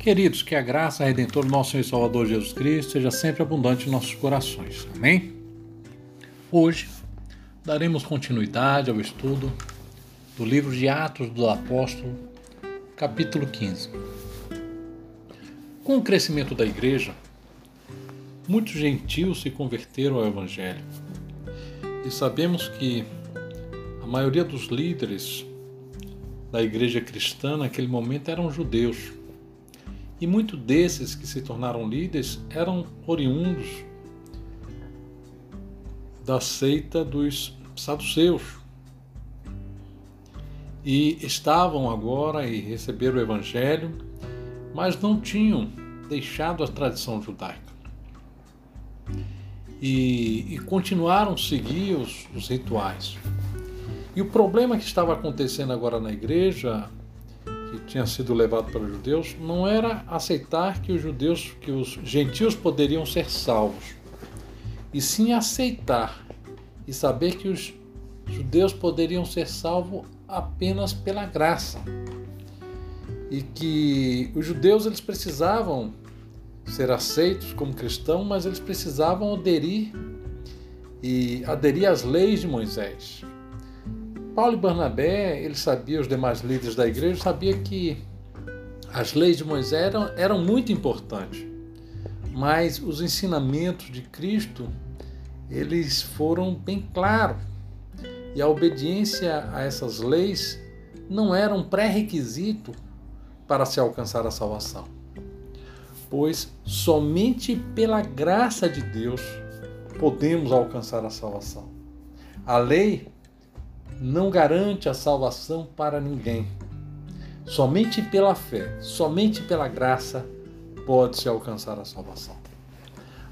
Queridos, que a graça redentora do nosso Senhor e Salvador Jesus Cristo seja sempre abundante em nossos corações. Amém? Hoje daremos continuidade ao estudo do livro de Atos do Apóstolo, capítulo 15. Com o crescimento da igreja, muitos gentios se converteram ao Evangelho. E sabemos que a maioria dos líderes da igreja cristã naquele momento eram judeus e muitos desses que se tornaram líderes eram oriundos da seita dos saduceus. E estavam agora e receberam o evangelho, mas não tinham deixado a tradição judaica. E, e continuaram a seguir os, os rituais. E o problema que estava acontecendo agora na igreja que tinha sido levado pelos judeus não era aceitar que os judeus, que os gentios poderiam ser salvos, e sim aceitar e saber que os judeus poderiam ser salvos apenas pela graça. E que os judeus eles precisavam ser aceitos como cristãos, mas eles precisavam aderir e aderir às leis de Moisés. Paulo e Barnabé, ele sabia, os demais líderes da igreja, sabia que as leis de Moisés eram, eram muito importantes, mas os ensinamentos de Cristo, eles foram bem claros. E a obediência a essas leis não era um pré-requisito para se alcançar a salvação. Pois somente pela graça de Deus podemos alcançar a salvação. A lei não garante a salvação para ninguém. Somente pela fé, somente pela graça pode-se alcançar a salvação.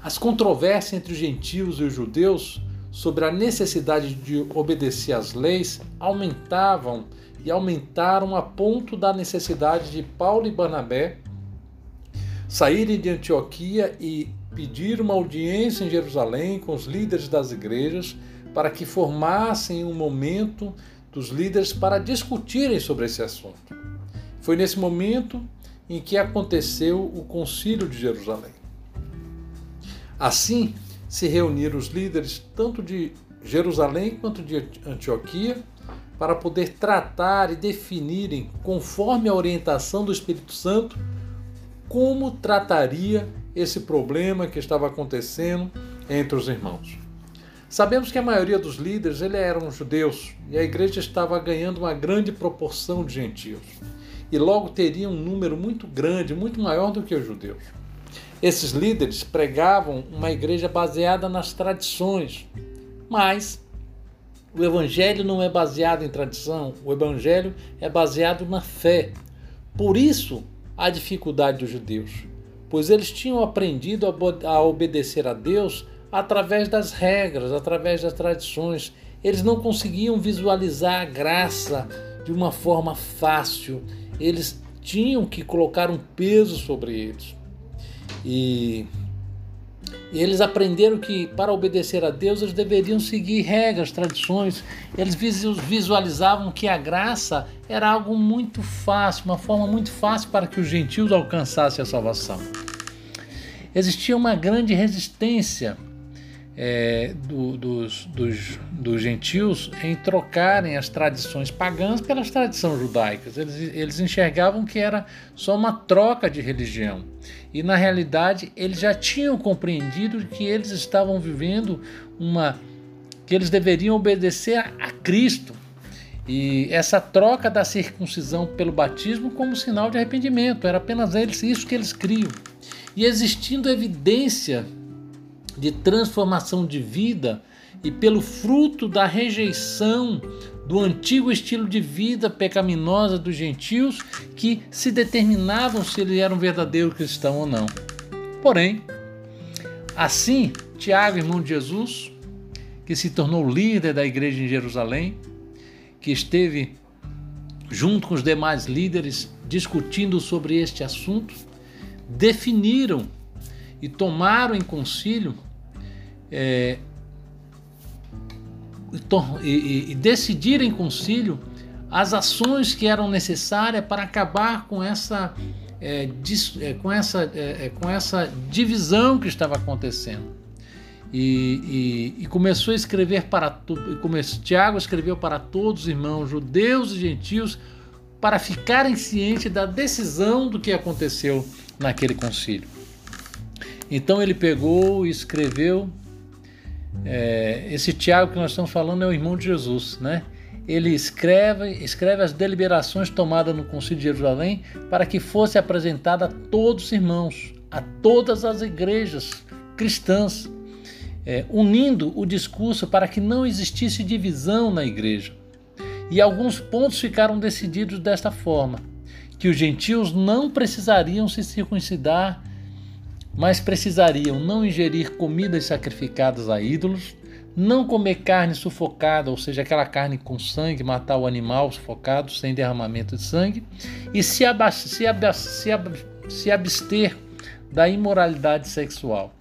As controvérsias entre os gentios e os judeus sobre a necessidade de obedecer às leis aumentavam e aumentaram a ponto da necessidade de Paulo e Barnabé saírem de Antioquia e pedir uma audiência em Jerusalém com os líderes das igrejas para que formassem um momento dos líderes para discutirem sobre esse assunto. Foi nesse momento em que aconteceu o Concílio de Jerusalém. Assim, se reuniram os líderes tanto de Jerusalém quanto de Antioquia para poder tratar e definirem, conforme a orientação do Espírito Santo, como trataria esse problema que estava acontecendo entre os irmãos. Sabemos que a maioria dos líderes ele eram judeus e a igreja estava ganhando uma grande proporção de gentios. E logo teria um número muito grande, muito maior do que os judeus. Esses líderes pregavam uma igreja baseada nas tradições, mas o evangelho não é baseado em tradição, o evangelho é baseado na fé. Por isso, a dificuldade dos judeus, pois eles tinham aprendido a obedecer a Deus através das regras, através das tradições. Eles não conseguiam visualizar a graça de uma forma fácil. Eles tinham que colocar um peso sobre eles. E, e eles aprenderam que para obedecer a Deus eles deveriam seguir regras, tradições. Eles visualizavam que a graça era algo muito fácil, uma forma muito fácil para que os gentios alcançassem a salvação. Existia uma grande resistência é, do, dos, dos, dos, gentios em trocarem as tradições pagãs pelas tradições judaicas. Eles, eles enxergavam que era só uma troca de religião. E na realidade eles já tinham compreendido que eles estavam vivendo uma. que eles deveriam obedecer a, a Cristo. E essa troca da circuncisão pelo batismo como sinal de arrependimento. Era apenas eles, isso que eles criam. E existindo evidência de transformação de vida e pelo fruto da rejeição do antigo estilo de vida pecaminosa dos gentios que se determinavam se eles eram verdadeiros cristãos ou não. Porém, assim, Tiago, irmão de Jesus, que se tornou líder da igreja em Jerusalém, que esteve junto com os demais líderes discutindo sobre este assunto, definiram e tomaram em concílio é, e, e, decidir em concílio as ações que eram necessárias para acabar com essa, é, é, com, essa, é, é, com essa divisão que estava acontecendo. E, e, e começou a escrever para começou, Tiago escreveu para todos os irmãos, judeus e gentios, para ficarem cientes da decisão do que aconteceu naquele concílio. Então ele pegou e escreveu. É, esse Tiago que nós estamos falando é o irmão de Jesus, né? Ele escreve, escreve as deliberações tomadas no Concílio de Jerusalém para que fosse apresentada a todos os irmãos, a todas as igrejas cristãs, é, unindo o discurso para que não existisse divisão na igreja. E alguns pontos ficaram decididos desta forma: que os gentios não precisariam se circuncidar mas precisariam não ingerir comidas sacrificadas a ídolos, não comer carne sufocada, ou seja, aquela carne com sangue, matar o animal sufocado sem derramamento de sangue, e se, se, se, se abster da imoralidade sexual.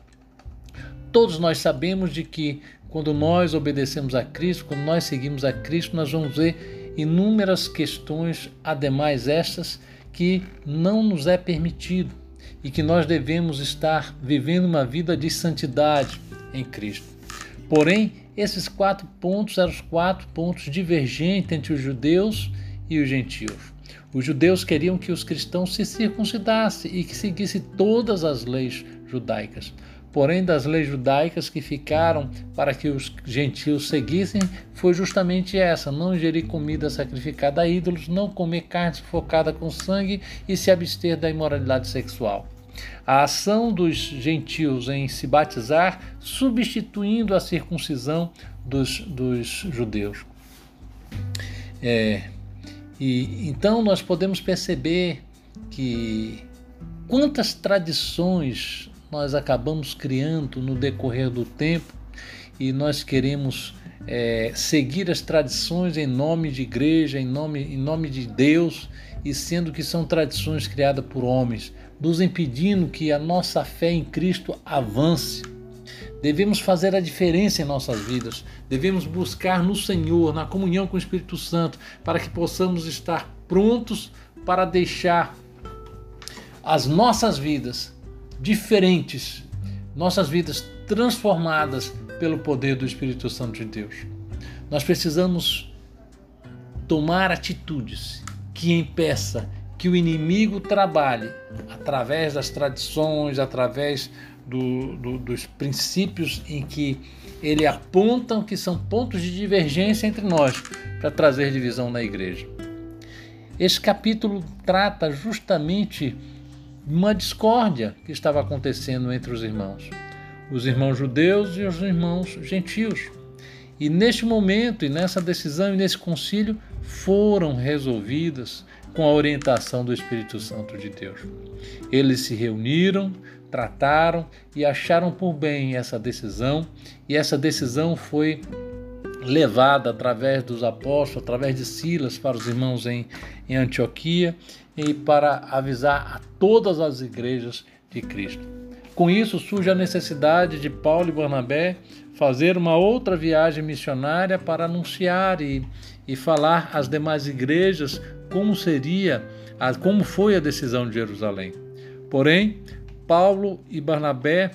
Todos nós sabemos de que quando nós obedecemos a Cristo, quando nós seguimos a Cristo, nós vamos ver inúmeras questões, ademais estas, que não nos é permitido e que nós devemos estar vivendo uma vida de santidade em Cristo. Porém, esses quatro pontos eram os quatro pontos divergentes entre os judeus e os gentios. Os judeus queriam que os cristãos se circuncidassem e que seguissem todas as leis judaicas. Porém, das leis judaicas que ficaram para que os gentios seguissem foi justamente essa: não ingerir comida sacrificada a ídolos, não comer carne sufocada com sangue e se abster da imoralidade sexual. A ação dos gentios em se batizar, substituindo a circuncisão dos, dos judeus. É, e então nós podemos perceber que quantas tradições nós acabamos criando no decorrer do tempo e nós queremos é, seguir as tradições em nome de igreja, em nome, em nome de Deus, e sendo que são tradições criadas por homens, nos impedindo que a nossa fé em Cristo avance. Devemos fazer a diferença em nossas vidas, devemos buscar no Senhor, na comunhão com o Espírito Santo, para que possamos estar prontos para deixar as nossas vidas diferentes, nossas vidas transformadas pelo poder do Espírito Santo de Deus. Nós precisamos tomar atitudes que impeça que o inimigo trabalhe através das tradições, através do, do, dos princípios em que ele apontam que são pontos de divergência entre nós para trazer divisão na igreja. Esse capítulo trata justamente uma discórdia que estava acontecendo entre os irmãos, os irmãos judeus e os irmãos gentios. E neste momento, e nessa decisão e nesse concílio, foram resolvidas com a orientação do Espírito Santo de Deus. Eles se reuniram, trataram e acharam por bem essa decisão, e essa decisão foi levada através dos apóstolos, através de Silas para os irmãos em, em Antioquia e para avisar a todas as igrejas de Cristo. Com isso surge a necessidade de Paulo e Barnabé fazer uma outra viagem missionária para anunciar e, e falar às demais igrejas como seria, como foi a decisão de Jerusalém. Porém, Paulo e Barnabé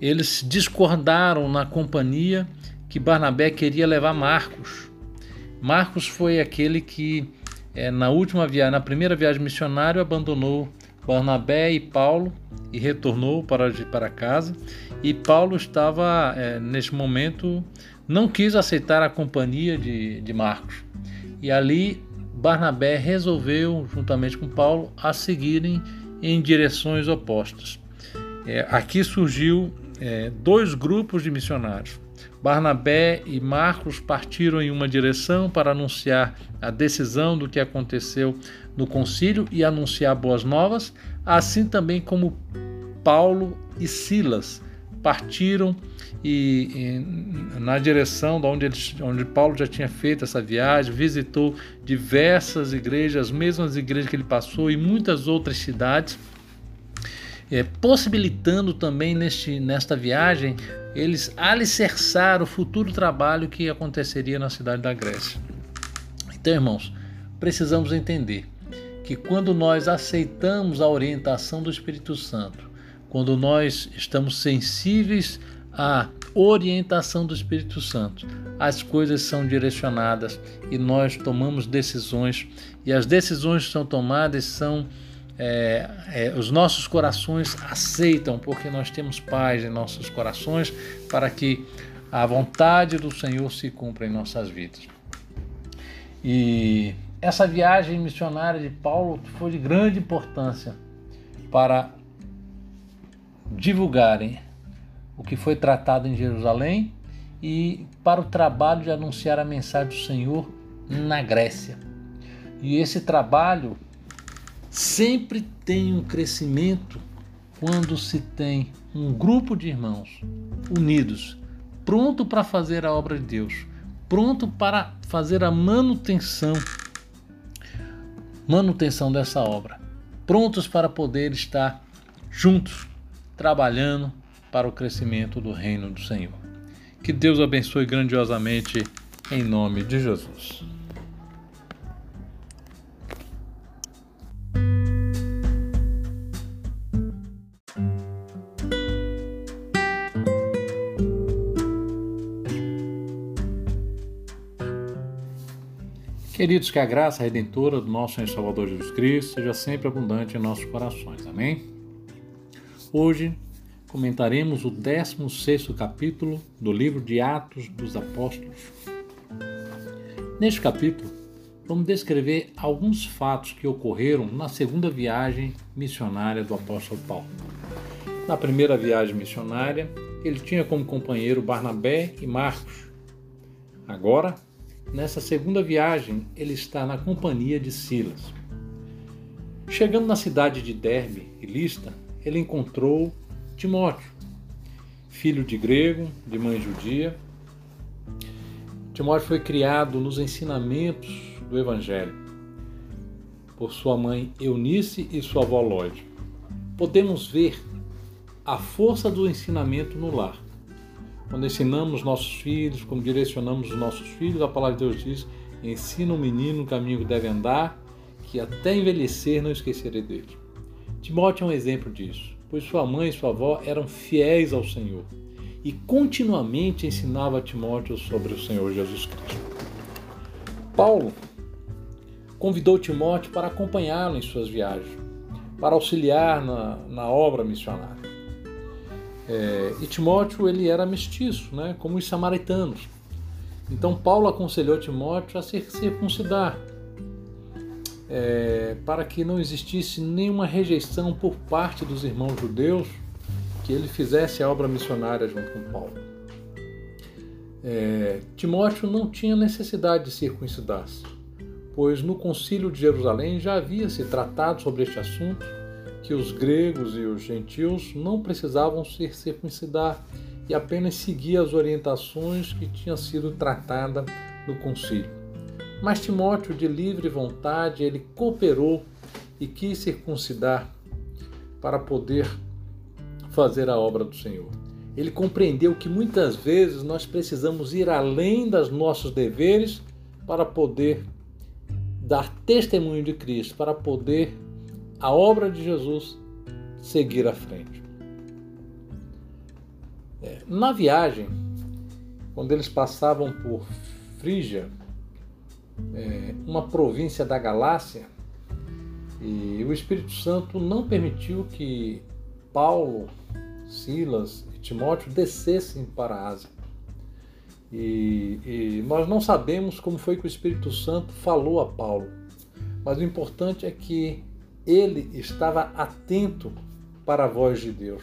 eles discordaram na companhia que Barnabé queria levar Marcos. Marcos foi aquele que é, na última viagem, na primeira viagem missionária, abandonou Barnabé e Paulo e retornou para, para casa. E Paulo estava, é, neste momento, não quis aceitar a companhia de, de Marcos. E ali Barnabé resolveu, juntamente com Paulo, a seguirem em direções opostas. É, aqui surgiu é, dois grupos de missionários. Barnabé e Marcos partiram em uma direção para anunciar a decisão do que aconteceu no concílio e anunciar boas novas, assim também como Paulo e Silas partiram e, e, na direção de onde, eles, onde Paulo já tinha feito essa viagem, visitou diversas igrejas, as mesmas igrejas que ele passou e muitas outras cidades, é, possibilitando também neste, nesta viagem eles alicerçar o futuro trabalho que aconteceria na cidade da Grécia. Então, irmãos, precisamos entender que quando nós aceitamos a orientação do Espírito Santo, quando nós estamos sensíveis à orientação do Espírito Santo, as coisas são direcionadas e nós tomamos decisões, e as decisões que são tomadas são. É, é, os nossos corações aceitam, porque nós temos paz em nossos corações para que a vontade do Senhor se cumpra em nossas vidas. E essa viagem missionária de Paulo foi de grande importância para divulgarem o que foi tratado em Jerusalém e para o trabalho de anunciar a mensagem do Senhor na Grécia. E esse trabalho sempre tem um crescimento quando se tem um grupo de irmãos unidos, pronto para fazer a obra de Deus, pronto para fazer a manutenção manutenção dessa obra, prontos para poder estar juntos, trabalhando para o crescimento do reino do Senhor. Que Deus abençoe grandiosamente em nome de Jesus. Queridos, que a graça redentora do nosso Senhor Salvador Jesus Cristo seja sempre abundante em nossos corações. Amém? Hoje comentaremos o 16 capítulo do livro de Atos dos Apóstolos. Neste capítulo, vamos descrever alguns fatos que ocorreram na segunda viagem missionária do apóstolo Paulo. Na primeira viagem missionária, ele tinha como companheiro Barnabé e Marcos. Agora, Nessa segunda viagem, ele está na companhia de Silas. Chegando na cidade de Derbe e Lista, ele encontrou Timóteo, filho de grego, de mãe judia. Timóteo foi criado nos ensinamentos do Evangelho por sua mãe Eunice e sua avó Lloyd. Podemos ver a força do ensinamento no lar quando ensinamos nossos filhos, quando direcionamos os nossos filhos, a palavra de Deus diz: ensina o menino o caminho que deve andar, que até envelhecer não esquecerei dele. Timóteo é um exemplo disso, pois sua mãe e sua avó eram fiéis ao Senhor e continuamente ensinava a Timóteo sobre o Senhor Jesus Cristo. Paulo convidou Timóteo para acompanhá-lo em suas viagens, para auxiliar na, na obra missionária. É, e Timóteo ele era mestiço, né, como os samaritanos. Então Paulo aconselhou Timóteo a se circuncidar, é, para que não existisse nenhuma rejeição por parte dos irmãos judeus que ele fizesse a obra missionária junto com Paulo. É, Timóteo não tinha necessidade de circuncidar-se, pois no concílio de Jerusalém já havia se tratado sobre este assunto que os gregos e os gentios não precisavam se circuncidar e apenas seguir as orientações que tinham sido tratadas no concílio. Mas Timóteo, de livre vontade, ele cooperou e quis circuncidar para poder fazer a obra do Senhor. Ele compreendeu que muitas vezes nós precisamos ir além dos nossos deveres para poder dar testemunho de Cristo, para poder a obra de Jesus seguir à frente. É, na viagem, quando eles passavam por Frígia, é, uma província da Galácia, e o Espírito Santo não permitiu que Paulo, Silas e Timóteo descessem para a Ásia. E, e, nós não sabemos como foi que o Espírito Santo falou a Paulo, mas o importante é que ele estava atento para a voz de Deus.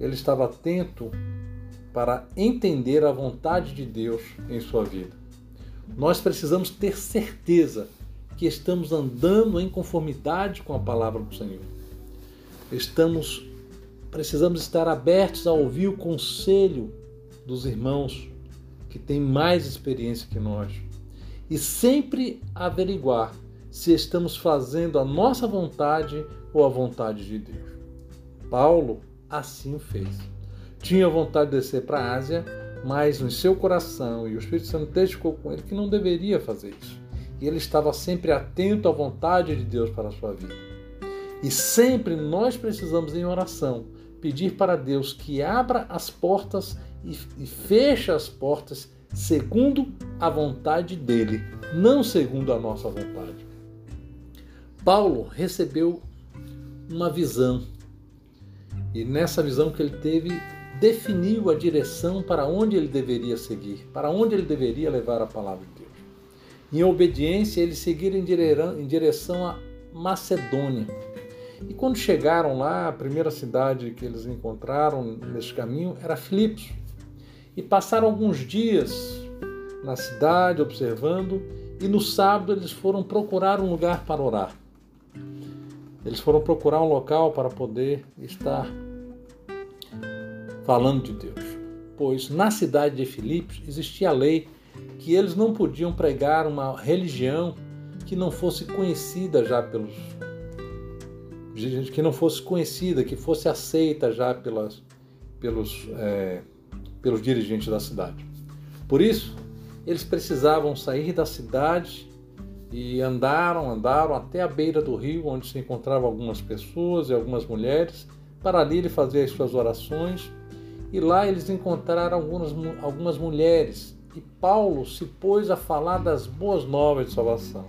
Ele estava atento para entender a vontade de Deus em sua vida. Nós precisamos ter certeza que estamos andando em conformidade com a palavra do Senhor. Estamos precisamos estar abertos a ouvir o conselho dos irmãos que têm mais experiência que nós e sempre averiguar se estamos fazendo a nossa vontade ou a vontade de Deus. Paulo assim fez. Tinha vontade de descer para a Ásia, mas no seu coração, e o Espírito Santo testificou com ele que não deveria fazer isso. e ele estava sempre atento à vontade de Deus para a sua vida. E sempre nós precisamos, em oração, pedir para Deus que abra as portas e, e feche as portas segundo a vontade dele, não segundo a nossa vontade. Paulo recebeu uma visão e nessa visão que ele teve, definiu a direção para onde ele deveria seguir, para onde ele deveria levar a palavra de Deus. Em obediência, eles seguiram em direção a Macedônia. E quando chegaram lá, a primeira cidade que eles encontraram nesse caminho era Filipos. E passaram alguns dias na cidade observando, e no sábado eles foram procurar um lugar para orar. Eles foram procurar um local para poder estar falando de Deus. Pois na cidade de Filipos existia a lei que eles não podiam pregar uma religião que não fosse conhecida já pelos que não fosse conhecida, que fosse aceita já pelas, pelos, é, pelos dirigentes da cidade. Por isso, eles precisavam sair da cidade e andaram, andaram até a beira do rio, onde se encontravam algumas pessoas e algumas mulheres, para ali ele fazer as suas orações. E lá eles encontraram algumas, algumas mulheres, e Paulo se pôs a falar das boas novas de salvação.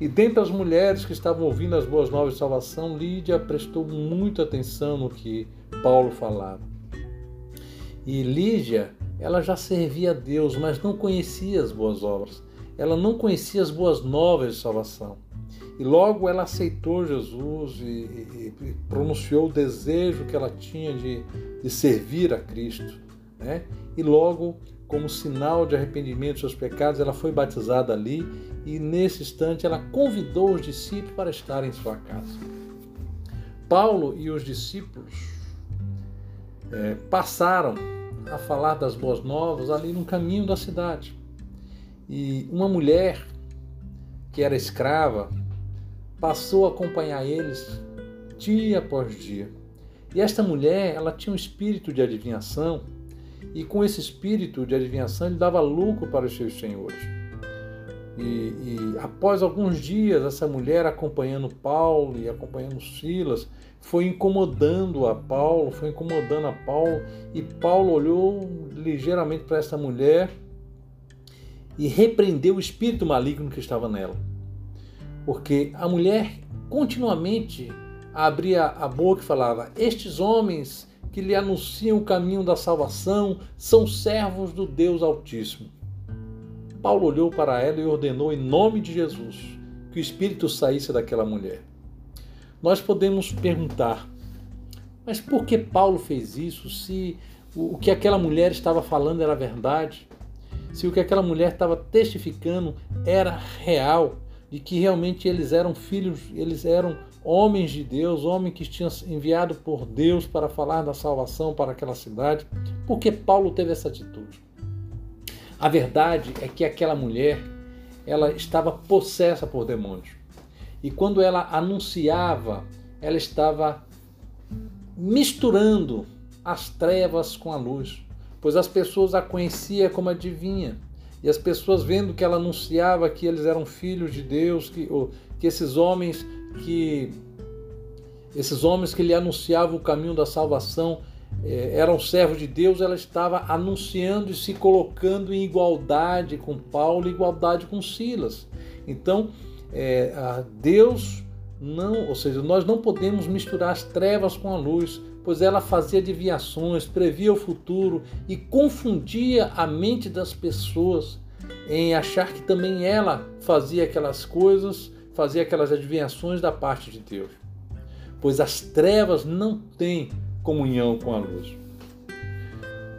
E dentre as mulheres que estavam ouvindo as boas novas de salvação, Lídia prestou muita atenção no que Paulo falava. E Lídia, ela já servia a Deus, mas não conhecia as boas obras ela não conhecia as boas novas de salvação. E logo ela aceitou Jesus e, e, e pronunciou o desejo que ela tinha de, de servir a Cristo. Né? E logo, como sinal de arrependimento dos seus pecados, ela foi batizada ali e nesse instante ela convidou os discípulos para estar em sua casa. Paulo e os discípulos é, passaram a falar das boas novas ali no caminho da cidade. E uma mulher que era escrava passou a acompanhar eles dia após dia. E esta mulher, ela tinha um espírito de adivinhação, e com esse espírito de adivinhação ele dava lucro para os seus senhores. E, e, após alguns dias, essa mulher acompanhando Paulo e acompanhando Silas, foi incomodando a Paulo, foi incomodando a Paulo, e Paulo olhou ligeiramente para essa mulher e repreendeu o espírito maligno que estava nela. Porque a mulher continuamente abria a boca e falava: Estes homens que lhe anunciam o caminho da salvação são servos do Deus Altíssimo. Paulo olhou para ela e ordenou em nome de Jesus que o espírito saísse daquela mulher. Nós podemos perguntar: mas por que Paulo fez isso se o que aquela mulher estava falando era verdade? Se o que aquela mulher estava testificando era real, de que realmente eles eram filhos, eles eram homens de Deus, homens que tinham enviado por Deus para falar da salvação para aquela cidade. Porque Paulo teve essa atitude? A verdade é que aquela mulher, ela estava possessa por demônios. E quando ela anunciava, ela estava misturando as trevas com a luz pois as pessoas a conheciam como adivinha. E as pessoas vendo que ela anunciava que eles eram filhos de Deus, que, ou, que esses homens que esses homens que lhe anunciavam o caminho da salvação eh, eram servos de Deus, ela estava anunciando e se colocando em igualdade com Paulo, igualdade com Silas. Então, eh, Deus não, ou seja, nós não podemos misturar as trevas com a luz pois ela fazia adivinhações, previa o futuro e confundia a mente das pessoas em achar que também ela fazia aquelas coisas, fazia aquelas adivinhações da parte de Deus. Pois as trevas não têm comunhão com a luz.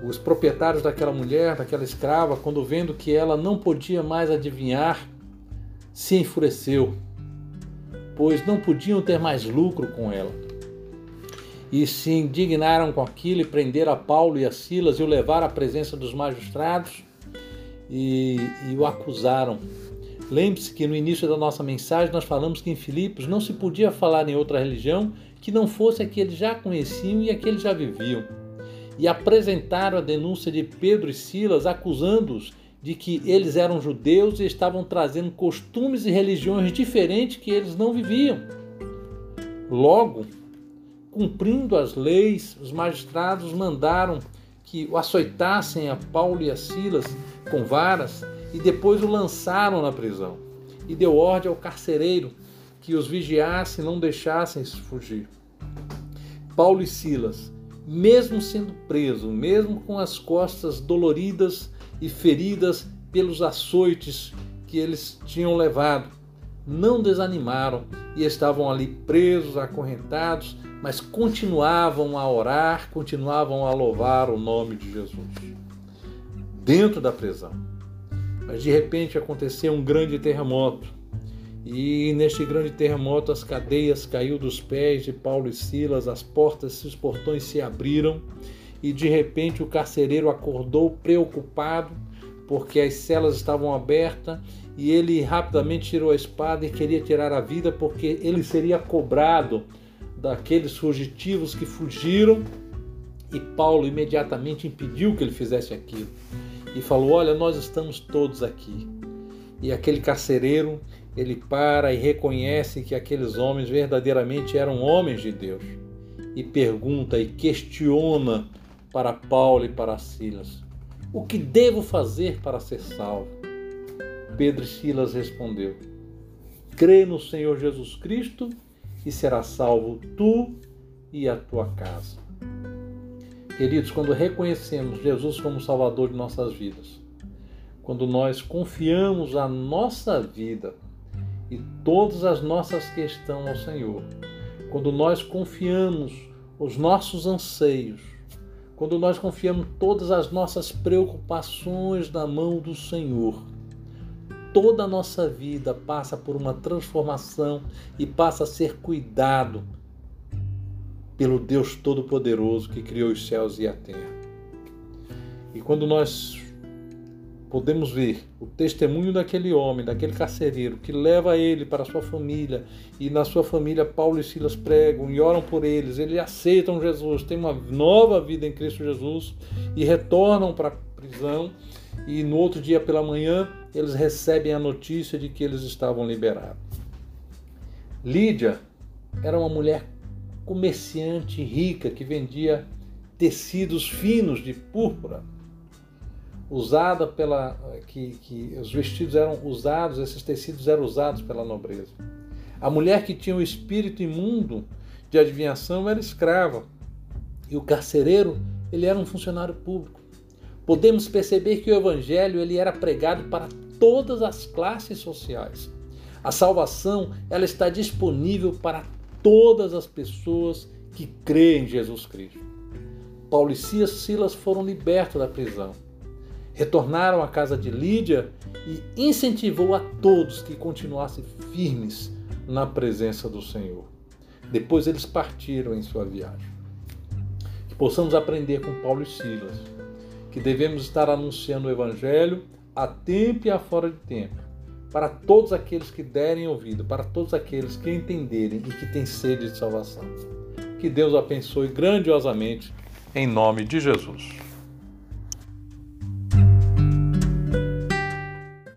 Os proprietários daquela mulher, daquela escrava, quando vendo que ela não podia mais adivinhar, se enfureceu, pois não podiam ter mais lucro com ela e se indignaram com aquilo e prenderam a Paulo e a Silas e o levaram à presença dos magistrados e, e o acusaram. Lembre-se que no início da nossa mensagem nós falamos que em Filipos não se podia falar em outra religião que não fosse a que eles já conheciam e a que eles já viviam. E apresentaram a denúncia de Pedro e Silas, acusando-os de que eles eram judeus e estavam trazendo costumes e religiões diferentes que eles não viviam. Logo, cumprindo as leis, os magistrados mandaram que o açoitassem a Paulo e a Silas com varas e depois o lançaram na prisão. E deu ordem ao carcereiro que os vigiasse e não deixassem fugir. Paulo e Silas, mesmo sendo presos, mesmo com as costas doloridas e feridas pelos açoites que eles tinham levado, não desanimaram e estavam ali presos, acorrentados, mas continuavam a orar, continuavam a louvar o nome de Jesus. Dentro da prisão. Mas de repente aconteceu um grande terremoto. E neste grande terremoto as cadeias caiu dos pés de Paulo e Silas, as portas e os portões se abriram e de repente o carcereiro acordou preocupado porque as celas estavam abertas e ele rapidamente tirou a espada e queria tirar a vida porque ele seria cobrado daqueles fugitivos que fugiram e Paulo imediatamente impediu que ele fizesse aquilo e falou: Olha, nós estamos todos aqui. E aquele carcereiro ele para e reconhece que aqueles homens verdadeiramente eram homens de Deus e pergunta e questiona para Paulo e para Silas: O que devo fazer para ser salvo? Pedro e Silas respondeu: Crê no Senhor Jesus Cristo e será salvo tu e a tua casa. Queridos, quando reconhecemos Jesus como Salvador de nossas vidas, quando nós confiamos a nossa vida e todas as nossas questões ao Senhor, quando nós confiamos os nossos anseios, quando nós confiamos todas as nossas preocupações na mão do Senhor, toda a nossa vida passa por uma transformação e passa a ser cuidado pelo Deus Todo-Poderoso que criou os céus e a terra. E quando nós podemos ver o testemunho daquele homem, daquele carcereiro, que leva ele para sua família, e na sua família Paulo e Silas pregam e oram por eles, eles aceitam Jesus, têm uma nova vida em Cristo Jesus e retornam para a prisão, e no outro dia pela manhã eles recebem a notícia de que eles estavam liberados. Lídia era uma mulher comerciante rica que vendia tecidos finos de púrpura, usada pela que, que os vestidos eram usados, esses tecidos eram usados pela nobreza. A mulher que tinha o espírito imundo de adivinhação era escrava e o carcereiro ele era um funcionário público podemos perceber que o evangelho ele era pregado para todas as classes sociais. A salvação ela está disponível para todas as pessoas que creem em Jesus Cristo. Paulo e Silas foram libertos da prisão. Retornaram à casa de Lídia e incentivou a todos que continuassem firmes na presença do Senhor. Depois eles partiram em sua viagem. Que possamos aprender com Paulo e Silas que devemos estar anunciando o Evangelho a tempo e a fora de tempo, para todos aqueles que derem ouvido, para todos aqueles que entenderem e que têm sede de salvação. Que Deus abençoe grandiosamente, em nome de Jesus.